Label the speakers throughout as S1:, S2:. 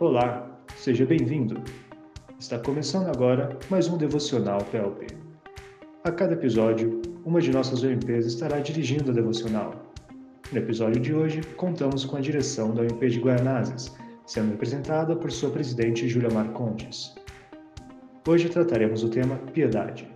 S1: Olá, seja bem-vindo. Está começando agora mais um devocional PELP. A cada episódio, uma de nossas OMPs estará dirigindo a devocional. No episódio de hoje, contamos com a direção da OMP de Guaianazes, sendo representada por sua presidente Júlia Marcondes. Hoje trataremos o tema piedade.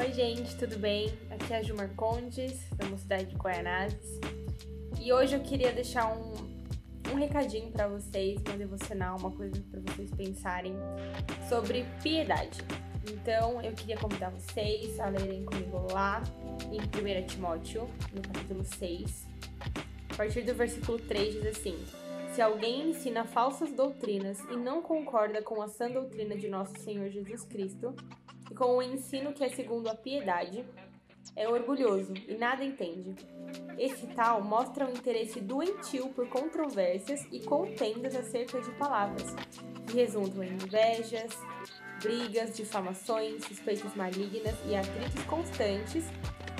S2: Oi, gente, tudo bem? Aqui é a Ju Marcondes, da Mocidade de Guaianazes. E hoje eu queria deixar um, um recadinho para vocês, uma devocional, uma coisa para vocês pensarem sobre piedade. Então, eu queria convidar vocês a lerem comigo lá em 1 Timóteo, no capítulo 6. A partir do versículo 3 diz assim: Se alguém ensina falsas doutrinas e não concorda com a sã doutrina de nosso Senhor Jesus Cristo, com o ensino que é segundo a piedade, é orgulhoso e nada entende. Esse tal mostra um interesse doentio por controvérsias e contendas acerca de palavras, que resultam em invejas, brigas, difamações, suspeitas malignas e atritos constantes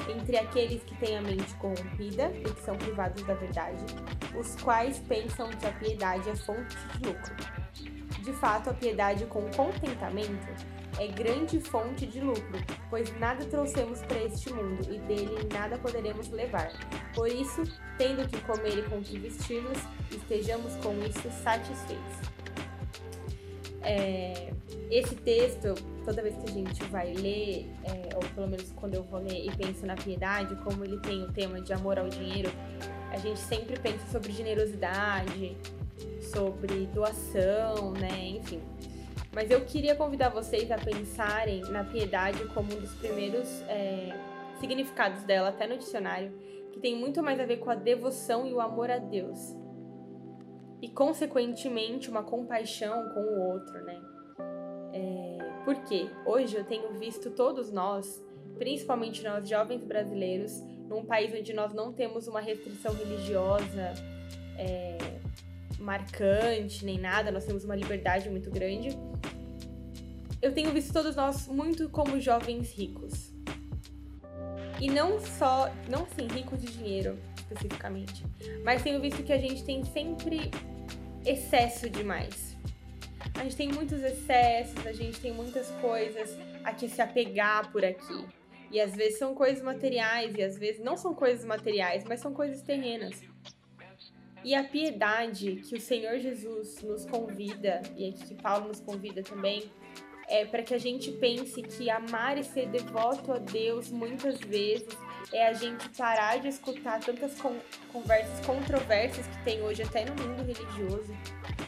S2: entre aqueles que têm a mente corrompida e que são privados da verdade, os quais pensam que a piedade é fonte de lucro. De fato, a piedade com contentamento é grande fonte de lucro, pois nada trouxemos para este mundo e dele nada poderemos levar. Por isso, tendo que comer e com que vestir-nos, estejamos com isso satisfeitos. É, esse texto, toda vez que a gente vai ler, é, ou pelo menos quando eu vou ler e penso na piedade, como ele tem o tema de amor ao dinheiro, a gente sempre pensa sobre generosidade, sobre doação, né? Enfim. Mas eu queria convidar vocês a pensarem na piedade como um dos primeiros é, significados dela, até no dicionário, que tem muito mais a ver com a devoção e o amor a Deus. E, consequentemente, uma compaixão com o outro, né? É, porque hoje eu tenho visto todos nós, principalmente nós jovens brasileiros, num país onde nós não temos uma restrição religiosa é, marcante nem nada, nós temos uma liberdade muito grande eu tenho visto todos nós muito como jovens ricos. E não só, não assim, ricos de dinheiro especificamente, mas tenho visto que a gente tem sempre excesso demais. A gente tem muitos excessos, a gente tem muitas coisas a que se apegar por aqui. E às vezes são coisas materiais, e às vezes não são coisas materiais, mas são coisas terrenas. E a piedade que o Senhor Jesus nos convida, e que Paulo nos convida também, é para que a gente pense que amar e ser devoto a Deus muitas vezes é a gente parar de escutar tantas con conversas controversas que tem hoje até no mundo religioso,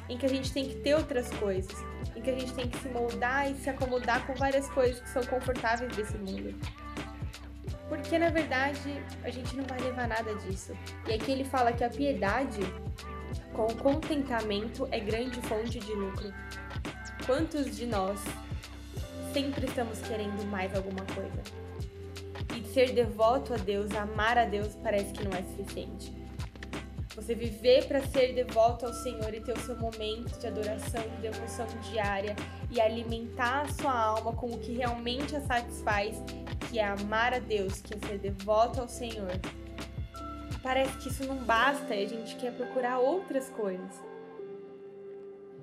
S2: em que a gente tem que ter outras coisas, em que a gente tem que se moldar e se acomodar com várias coisas que são confortáveis desse mundo. Porque na verdade a gente não vai levar nada disso. E aqui ele fala que a piedade com contentamento é grande fonte de lucro. Quantos de nós sempre estamos querendo mais alguma coisa. E ser devoto a Deus, amar a Deus, parece que não é suficiente. Você viver para ser devoto ao Senhor e ter o seu momento de adoração e devoção diária e alimentar a sua alma com o que realmente a satisfaz, que é amar a Deus, que é ser devoto ao Senhor. Parece que isso não basta e a gente quer procurar outras coisas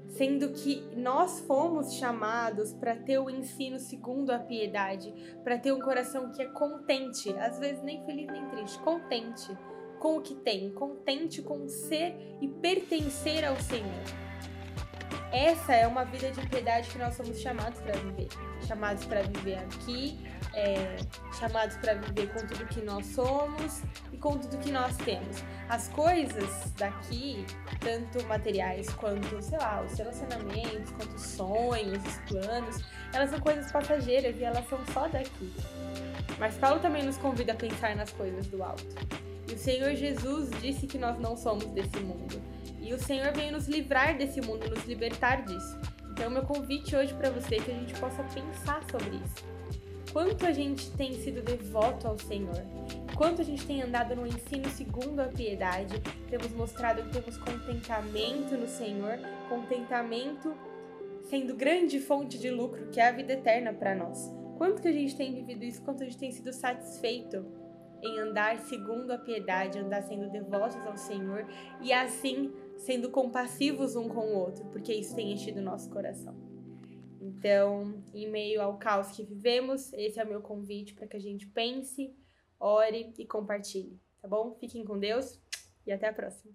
S2: sendo que nós fomos chamados para ter o ensino segundo a piedade, para ter um coração que é contente, às vezes nem feliz nem triste, contente com o que tem, contente com ser e pertencer ao Senhor. Essa é uma vida de piedade que nós somos chamados para viver, chamados para viver aqui, é, chamados para viver com tudo que nós somos e com tudo que nós temos. As coisas daqui, tanto materiais quanto, sei lá, os relacionamentos, quanto os sonhos, os planos, elas são coisas passageiras e elas são só daqui. Mas Paulo também nos convida a pensar nas coisas do alto. E o Senhor Jesus disse que nós não somos desse mundo. E o Senhor veio nos livrar desse mundo, nos libertar disso. Então, meu convite hoje para você é que a gente possa pensar sobre isso quanto a gente tem sido devoto ao Senhor, quanto a gente tem andado no ensino segundo a piedade, temos mostrado que temos contentamento no Senhor, contentamento sendo grande fonte de lucro, que é a vida eterna para nós. Quanto que a gente tem vivido isso, quanto a gente tem sido satisfeito em andar segundo a piedade, andar sendo devotos ao Senhor e assim sendo compassivos um com o outro, porque isso tem enchido o nosso coração. Então, em meio ao caos que vivemos, esse é o meu convite para que a gente pense, ore e compartilhe, tá bom? Fiquem com Deus e até a próxima.